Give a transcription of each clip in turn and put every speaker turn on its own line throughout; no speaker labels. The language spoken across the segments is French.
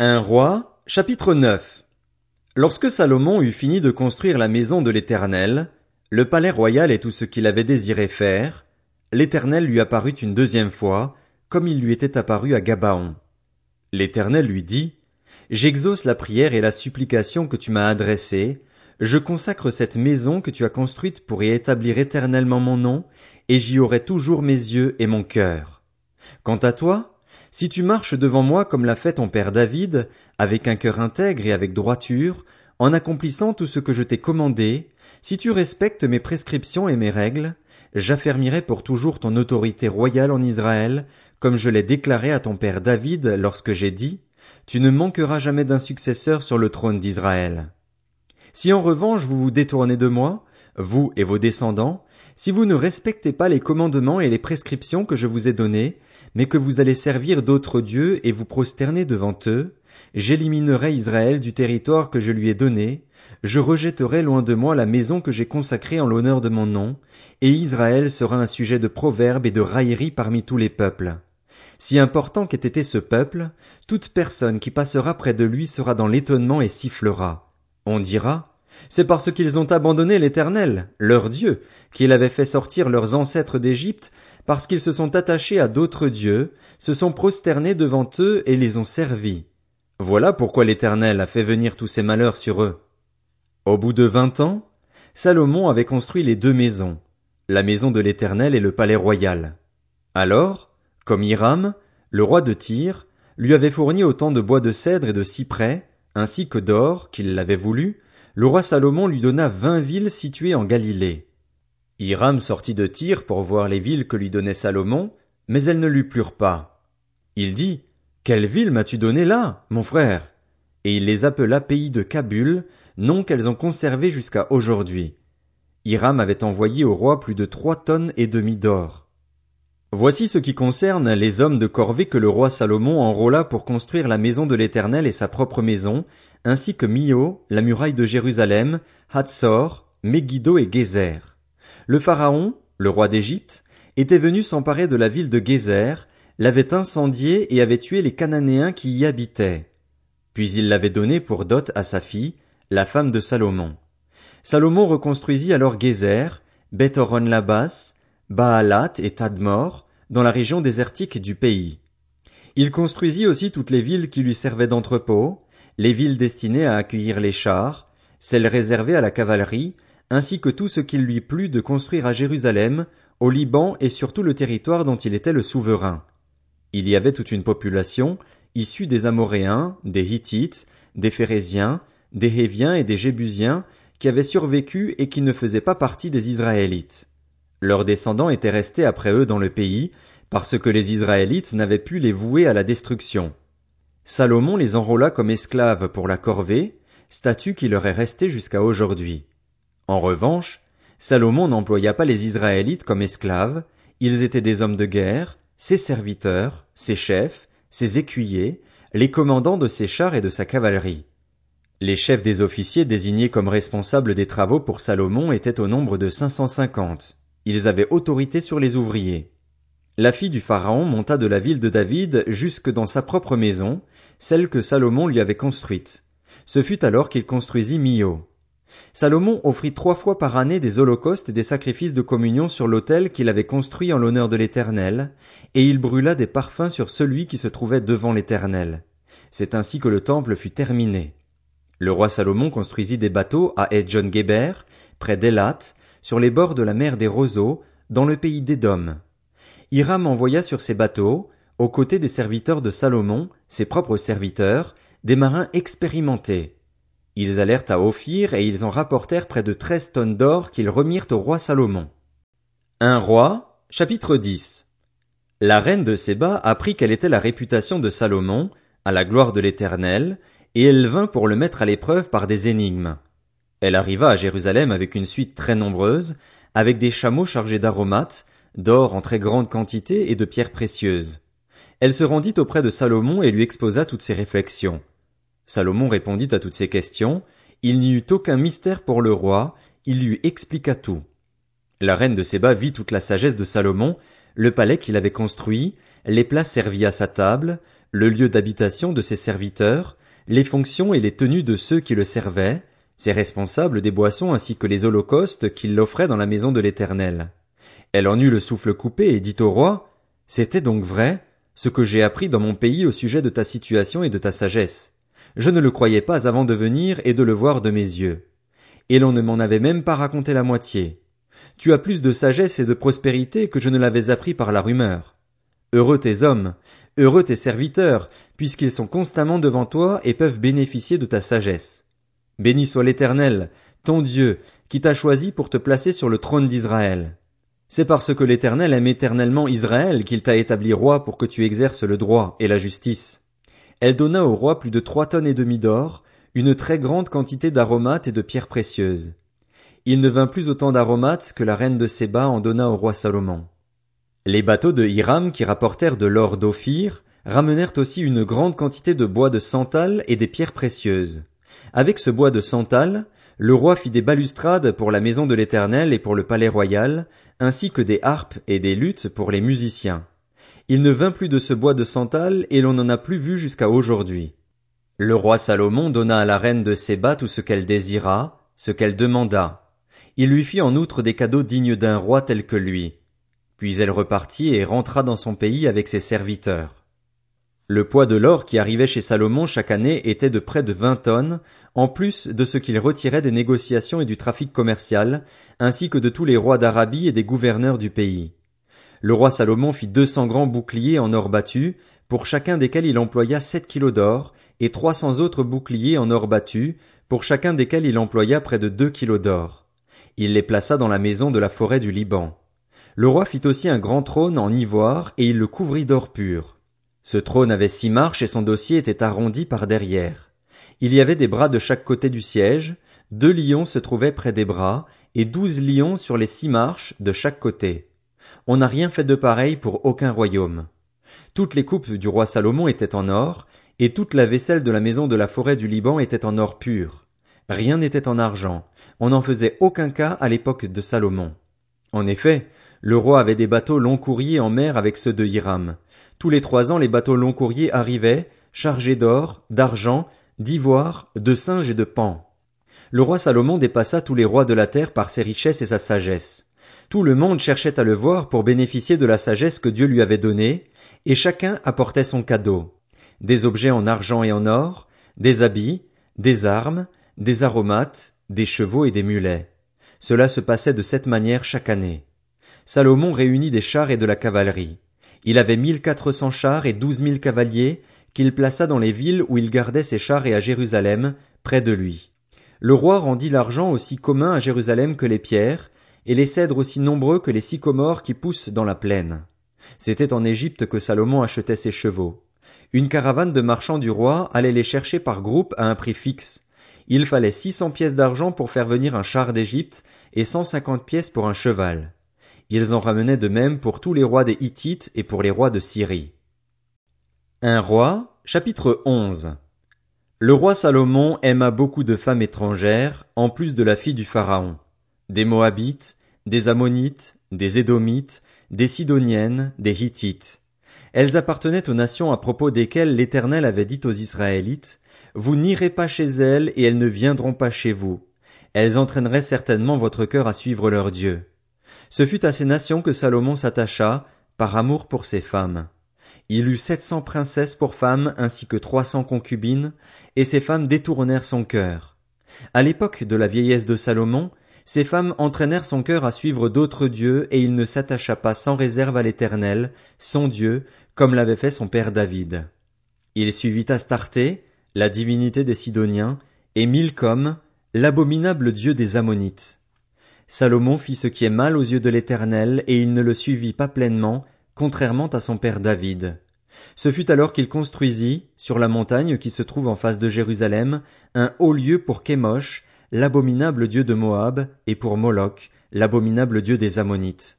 Un roi, chapitre 9 Lorsque Salomon eut fini de construire la maison de l'Éternel, le palais royal et tout ce qu'il avait désiré faire, l'Éternel lui apparut une deuxième fois, comme il lui était apparu à Gabaon. L'Éternel lui dit, J'exauce la prière et la supplication que tu m'as adressée, je consacre cette maison que tu as construite pour y établir éternellement mon nom, et j'y aurai toujours mes yeux et mon cœur. Quant à toi, si tu marches devant moi comme l'a fait ton père David, avec un cœur intègre et avec droiture, en accomplissant tout ce que je t'ai commandé, si tu respectes mes prescriptions et mes règles, j'affermirai pour toujours ton autorité royale en Israël, comme je l'ai déclaré à ton père David lorsque j'ai dit, tu ne manqueras jamais d'un successeur sur le trône d'Israël. Si en revanche vous vous détournez de moi, vous et vos descendants, si vous ne respectez pas les commandements et les prescriptions que je vous ai donnés, mais que vous allez servir d'autres dieux et vous prosterner devant eux, j'éliminerai Israël du territoire que je lui ai donné, je rejetterai loin de moi la maison que j'ai consacrée en l'honneur de mon nom, et Israël sera un sujet de proverbe et de raillerie parmi tous les peuples. Si important qu'ait été ce peuple, toute personne qui passera près de lui sera dans l'étonnement et sifflera. On dira, c'est parce qu'ils ont abandonné l'Éternel, leur Dieu, qu'il avait fait sortir leurs ancêtres d'Égypte, parce qu'ils se sont attachés à d'autres dieux, se sont prosternés devant eux et les ont servis. Voilà pourquoi l'Éternel a fait venir tous ces malheurs sur eux. Au bout de vingt ans, Salomon avait construit les deux maisons, la maison de l'Éternel et le palais royal. Alors, comme Hiram, le roi de Tyr, lui avait fourni autant de bois de cèdre et de cyprès, ainsi que d'or, qu'il l'avait voulu, le roi Salomon lui donna vingt villes situées en Galilée. Hiram sortit de Tyr pour voir les villes que lui donnait Salomon, mais elles ne lui plurent pas. Il dit, Quelle ville m'as-tu donné là, mon frère? Et il les appela pays de Kabul, nom qu'elles ont conservé jusqu'à aujourd'hui. Hiram avait envoyé au roi plus de trois tonnes et demie d'or. Voici ce qui concerne les hommes de corvée que le roi Salomon enrôla pour construire la maison de l'Éternel et sa propre maison, ainsi que Mio, la muraille de Jérusalem, Hatzor, Megiddo et Gézer. Le pharaon, le roi d'Égypte, était venu s'emparer de la ville de Gézer, l'avait incendiée et avait tué les Cananéens qui y habitaient. Puis il l'avait donnée pour dot à sa fille, la femme de Salomon. Salomon reconstruisit alors Gézer, Bethoron Labas, Baalat et Tadmor, dans la région désertique du pays. Il construisit aussi toutes les villes qui lui servaient d'entrepôt, les villes destinées à accueillir les chars, celles réservées à la cavalerie, ainsi que tout ce qu'il lui plut de construire à Jérusalem, au Liban et sur tout le territoire dont il était le souverain. Il y avait toute une population, issue des Amoréens, des Hittites, des Phérésiens, des Héviens et des Jébusiens, qui avaient survécu et qui ne faisaient pas partie des Israélites. Leurs descendants étaient restés après eux dans le pays, parce que les Israélites n'avaient pu les vouer à la destruction. Salomon les enrôla comme esclaves pour la corvée, statut qui leur est resté jusqu'à aujourd'hui. En revanche, Salomon n'employa pas les Israélites comme esclaves, ils étaient des hommes de guerre, ses serviteurs, ses chefs, ses écuyers, les commandants de ses chars et de sa cavalerie. Les chefs des officiers désignés comme responsables des travaux pour Salomon étaient au nombre de cinq cent cinquante. Ils avaient autorité sur les ouvriers. La fille du pharaon monta de la ville de David jusque dans sa propre maison, celle que Salomon lui avait construite. Ce fut alors qu'il construisit Mio. Salomon offrit trois fois par année des holocaustes et des sacrifices de communion sur l'autel qu'il avait construit en l'honneur de l'Éternel, et il brûla des parfums sur celui qui se trouvait devant l'Éternel. C'est ainsi que le temple fut terminé. Le roi Salomon construisit des bateaux à Edjon Geber, près d'Elat, sur les bords de la mer des roseaux, dans le pays d'Édom. Hiram envoya sur ces bateaux, aux côtés des serviteurs de Salomon, ses propres serviteurs, des marins expérimentés. Ils allèrent à Ophir et ils en rapportèrent près de treize tonnes d'or qu'ils remirent au roi Salomon. Un roi, chapitre 10. La reine de Séba apprit quelle était la réputation de Salomon, à la gloire de l'Éternel, et elle vint pour le mettre à l'épreuve par des énigmes. Elle arriva à Jérusalem avec une suite très nombreuse, avec des chameaux chargés d'aromates, d'or en très grande quantité et de pierres précieuses. Elle se rendit auprès de Salomon et lui exposa toutes ses réflexions. Salomon répondit à toutes ses questions, il n'y eut aucun mystère pour le roi, il lui expliqua tout. La reine de Séba vit toute la sagesse de Salomon, le palais qu'il avait construit, les plats servis à sa table, le lieu d'habitation de ses serviteurs, les fonctions et les tenues de ceux qui le servaient, ses responsables des boissons ainsi que les holocaustes qu'il offrait dans la maison de l'Éternel. Elle en eut le souffle coupé et dit au roi, C'était donc vrai, ce que j'ai appris dans mon pays au sujet de ta situation et de ta sagesse. Je ne le croyais pas avant de venir et de le voir de mes yeux. Et l'on ne m'en avait même pas raconté la moitié. Tu as plus de sagesse et de prospérité que je ne l'avais appris par la rumeur. Heureux tes hommes, heureux tes serviteurs, puisqu'ils sont constamment devant toi et peuvent bénéficier de ta sagesse. Béni soit l'Éternel, ton Dieu, qui t'a choisi pour te placer sur le trône d'Israël. C'est parce que l'Éternel aime éternellement Israël qu'il t'a établi roi pour que tu exerces le droit et la justice. Elle donna au roi plus de trois tonnes et demie d'or, une très grande quantité d'aromates et de pierres précieuses. Il ne vint plus autant d'aromates que la reine de Séba en donna au roi Salomon. Les bateaux de Hiram qui rapportèrent de l'or d'Ophir ramenèrent aussi une grande quantité de bois de santal et des pierres précieuses. Avec ce bois de santal, le roi fit des balustrades pour la maison de l'Éternel et pour le palais royal, ainsi que des harpes et des luttes pour les musiciens. Il ne vint plus de ce bois de santal et l'on n'en a plus vu jusqu'à aujourd'hui. Le roi Salomon donna à la reine de Séba tout ce qu'elle désira, ce qu'elle demanda. Il lui fit en outre des cadeaux dignes d'un roi tel que lui. Puis elle repartit et rentra dans son pays avec ses serviteurs. Le poids de l'or qui arrivait chez Salomon chaque année était de près de vingt tonnes, en plus de ce qu'il retirait des négociations et du trafic commercial, ainsi que de tous les rois d'Arabie et des gouverneurs du pays. Le roi Salomon fit deux cents grands boucliers en or battu, pour chacun desquels il employa sept kilos d'or, et trois cents autres boucliers en or battu, pour chacun desquels il employa près de deux kilos d'or. Il les plaça dans la maison de la forêt du Liban. Le roi fit aussi un grand trône en ivoire, et il le couvrit d'or pur. Ce trône avait six marches et son dossier était arrondi par derrière. Il y avait des bras de chaque côté du siège, deux lions se trouvaient près des bras, et douze lions sur les six marches de chaque côté. On n'a rien fait de pareil pour aucun royaume. Toutes les coupes du roi Salomon étaient en or, et toute la vaisselle de la maison de la forêt du Liban était en or pur. Rien n'était en argent. On n'en faisait aucun cas à l'époque de Salomon. En effet, le roi avait des bateaux long courriers en mer avec ceux de Hiram. Tous les trois ans les bateaux long courriers arrivaient, chargés d'or, d'argent, d'ivoire, de singes et de pans. Le roi Salomon dépassa tous les rois de la terre par ses richesses et sa sagesse. Tout le monde cherchait à le voir pour bénéficier de la sagesse que Dieu lui avait donnée, et chacun apportait son cadeau. Des objets en argent et en or, des habits, des armes, des aromates, des chevaux et des mulets. Cela se passait de cette manière chaque année. Salomon réunit des chars et de la cavalerie. Il avait mille quatre cents chars et douze mille cavaliers, qu'il plaça dans les villes où il gardait ses chars et à Jérusalem, près de lui. Le roi rendit l'argent aussi commun à Jérusalem que les pierres, et les cèdres aussi nombreux que les sycomores qui poussent dans la plaine. C'était en Égypte que Salomon achetait ses chevaux. Une caravane de marchands du roi allait les chercher par groupe à un prix fixe. Il fallait six cents pièces d'argent pour faire venir un char d'Égypte et cent cinquante pièces pour un cheval. Ils en ramenaient de même pour tous les rois des Hittites et pour les rois de Syrie. Un roi, chapitre 11. Le roi Salomon aima beaucoup de femmes étrangères, en plus de la fille du Pharaon. Des Moabites, des Ammonites, des Édomites, des Sidoniennes, des Hittites. Elles appartenaient aux nations à propos desquelles l'Éternel avait dit aux Israélites, Vous n'irez pas chez elles et elles ne viendront pas chez vous. Elles entraîneraient certainement votre cœur à suivre leur Dieu. Ce fut à ces nations que Salomon s'attacha, par amour pour ses femmes. Il eut sept cents princesses pour femmes ainsi que trois cents concubines, et ces femmes détournèrent son cœur. À l'époque de la vieillesse de Salomon, ces femmes entraînèrent son cœur à suivre d'autres dieux, et il ne s'attacha pas sans réserve à l'Éternel, son Dieu, comme l'avait fait son père David. Il suivit Astarté, la divinité des Sidoniens, et Milcom, l'abominable dieu des Ammonites. Salomon fit ce qui est mal aux yeux de l'Éternel, et il ne le suivit pas pleinement, contrairement à son père David. Ce fut alors qu'il construisit, sur la montagne qui se trouve en face de Jérusalem, un haut lieu pour Kémosh, l'abominable dieu de Moab, et pour Moloch, l'abominable dieu des Ammonites.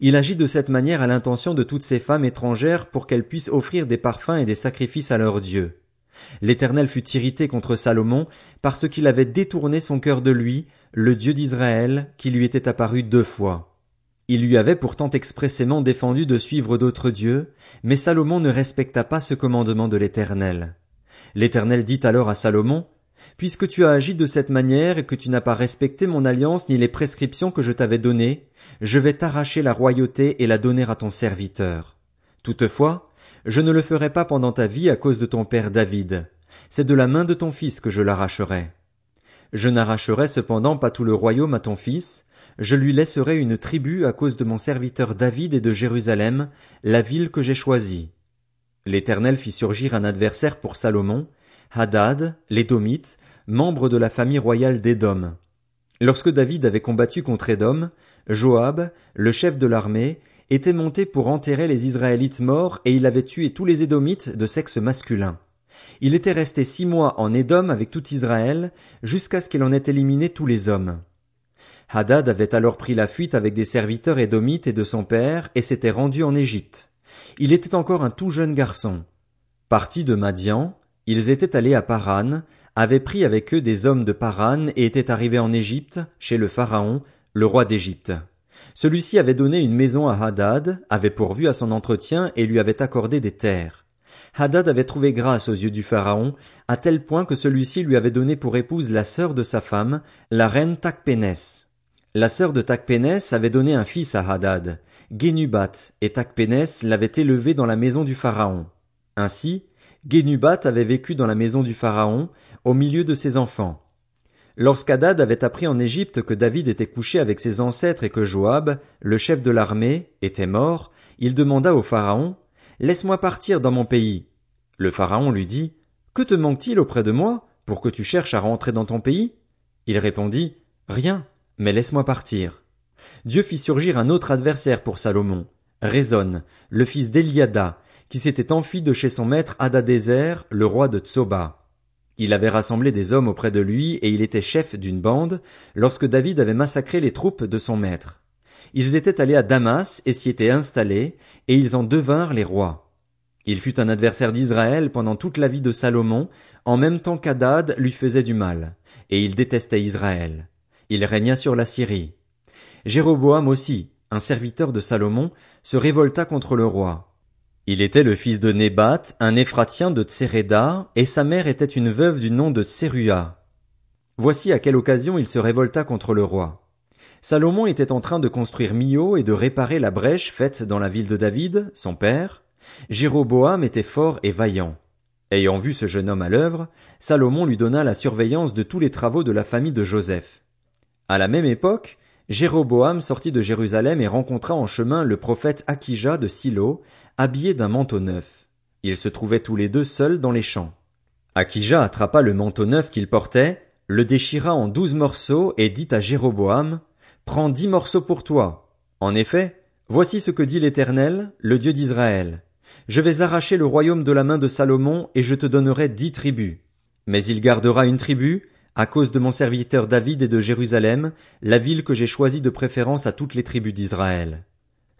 Il agit de cette manière à l'intention de toutes ces femmes étrangères pour qu'elles puissent offrir des parfums et des sacrifices à leurs dieux. L'Éternel fut irrité contre Salomon parce qu'il avait détourné son cœur de lui, le Dieu d'Israël, qui lui était apparu deux fois. Il lui avait pourtant expressément défendu de suivre d'autres dieux, mais Salomon ne respecta pas ce commandement de l'Éternel. L'Éternel dit alors à Salomon, Puisque tu as agi de cette manière et que tu n'as pas respecté mon alliance ni les prescriptions que je t'avais données, je vais t'arracher la royauté et la donner à ton serviteur. Toutefois, je ne le ferai pas pendant ta vie à cause de ton père David. C'est de la main de ton fils que je l'arracherai. Je n'arracherai cependant pas tout le royaume à ton fils, je lui laisserai une tribu à cause de mon serviteur David et de Jérusalem, la ville que j'ai choisie. L'Éternel fit surgir un adversaire pour Salomon, Hadad, l'Édomite, membre de la famille royale d'Édom. Lorsque David avait combattu contre Édom, Joab, le chef de l'armée, était monté pour enterrer les Israélites morts et il avait tué tous les Édomites de sexe masculin. Il était resté six mois en Édom avec tout Israël, jusqu'à ce qu'il en ait éliminé tous les hommes. Hadad avait alors pris la fuite avec des serviteurs édomites et de son père, et s'était rendu en Égypte. Il était encore un tout jeune garçon. Partis de Madian, ils étaient allés à Paran, avaient pris avec eux des hommes de Paran et étaient arrivés en Égypte, chez le Pharaon, le roi d'Égypte. Celui-ci avait donné une maison à Hadad, avait pourvu à son entretien et lui avait accordé des terres. Hadad avait trouvé grâce aux yeux du Pharaon, à tel point que celui-ci lui avait donné pour épouse la sœur de sa femme, la reine Takpénès. La sœur de Takpénès avait donné un fils à Hadad, Génubat, et Takpénès l'avait élevé dans la maison du Pharaon. Ainsi, Génubat avait vécu dans la maison du Pharaon, au milieu de ses enfants. Lorsqu'Hadad avait appris en Égypte que David était couché avec ses ancêtres et que Joab, le chef de l'armée, était mort, il demanda au Pharaon, Laisse-moi partir dans mon pays. Le Pharaon lui dit, Que te manque-t-il auprès de moi, pour que tu cherches à rentrer dans ton pays? Il répondit, Rien, mais laisse-moi partir. Dieu fit surgir un autre adversaire pour Salomon, Rezon, le fils d'Eliada, qui s'était enfui de chez son maître Hadadézer, le roi de Tsoba. Il avait rassemblé des hommes auprès de lui et il était chef d'une bande lorsque David avait massacré les troupes de son maître. Ils étaient allés à Damas et s'y étaient installés et ils en devinrent les rois. Il fut un adversaire d'Israël pendant toute la vie de Salomon, en même temps qu'Adad lui faisait du mal, et il détestait Israël. Il régna sur la Syrie. Jéroboam aussi, un serviteur de Salomon, se révolta contre le roi. Il était le fils de Nébat, un Éphratien de Tséréda, et sa mère était une veuve du nom de Tserua. Voici à quelle occasion il se révolta contre le roi. Salomon était en train de construire Mio et de réparer la brèche faite dans la ville de David, son père. Jéroboam était fort et vaillant. Ayant vu ce jeune homme à l'œuvre, Salomon lui donna la surveillance de tous les travaux de la famille de Joseph. À la même époque, Jéroboam sortit de Jérusalem et rencontra en chemin le prophète Akija de Silo, habillé d'un manteau neuf. Ils se trouvaient tous les deux seuls dans les champs. Akija attrapa le manteau neuf qu'il portait, le déchira en douze morceaux et dit à Jéroboam, Prends dix morceaux pour toi. En effet, voici ce que dit l'Éternel, le Dieu d'Israël. Je vais arracher le royaume de la main de Salomon et je te donnerai dix tribus. Mais il gardera une tribu, à cause de mon serviteur David et de Jérusalem, la ville que j'ai choisie de préférence à toutes les tribus d'Israël.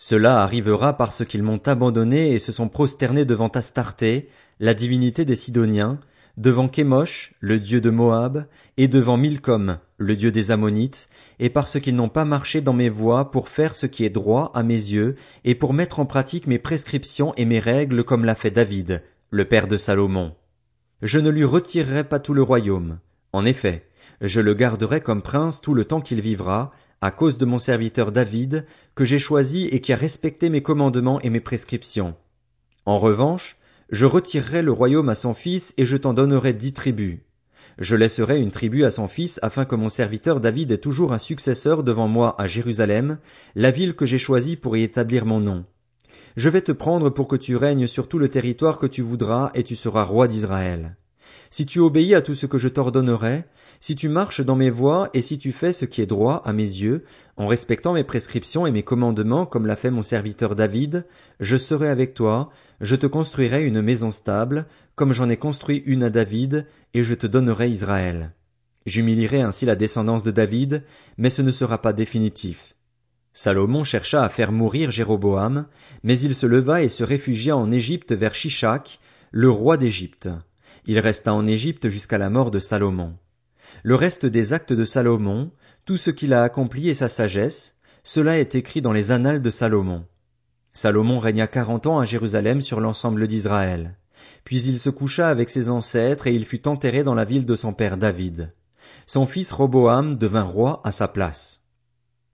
Cela arrivera parce qu'ils m'ont abandonné et se sont prosternés devant Astarté, la divinité des Sidoniens, devant Kémosh, le dieu de Moab, et devant Milcom, le dieu des Ammonites, et parce qu'ils n'ont pas marché dans mes voies pour faire ce qui est droit à mes yeux, et pour mettre en pratique mes prescriptions et mes règles comme l'a fait David, le père de Salomon. Je ne lui retirerai pas tout le royaume, en effet, je le garderai comme prince tout le temps qu'il vivra, à cause de mon serviteur David, que j'ai choisi et qui a respecté mes commandements et mes prescriptions. En revanche, je retirerai le royaume à son fils et je t'en donnerai dix tribus. Je laisserai une tribu à son fils afin que mon serviteur David ait toujours un successeur devant moi à Jérusalem, la ville que j'ai choisie pour y établir mon nom. Je vais te prendre pour que tu règnes sur tout le territoire que tu voudras et tu seras roi d'Israël. Si tu obéis à tout ce que je t'ordonnerai, si tu marches dans mes voies et si tu fais ce qui est droit à mes yeux, en respectant mes prescriptions et mes commandements comme l'a fait mon serviteur David, je serai avec toi, je te construirai une maison stable, comme j'en ai construit une à David, et je te donnerai Israël. J'humilierai ainsi la descendance de David, mais ce ne sera pas définitif. Salomon chercha à faire mourir Jéroboam, mais il se leva et se réfugia en Égypte vers Shishak, le roi d'Égypte. Il resta en Égypte jusqu'à la mort de Salomon. Le reste des actes de Salomon, tout ce qu'il a accompli et sa sagesse, Cela est écrit dans les annales de Salomon. Salomon régna quarante ans à Jérusalem sur l'ensemble d'Israël. Puis il se coucha avec ses ancêtres et il fut enterré dans la ville de son père David. Son fils Roboam devint roi à sa place.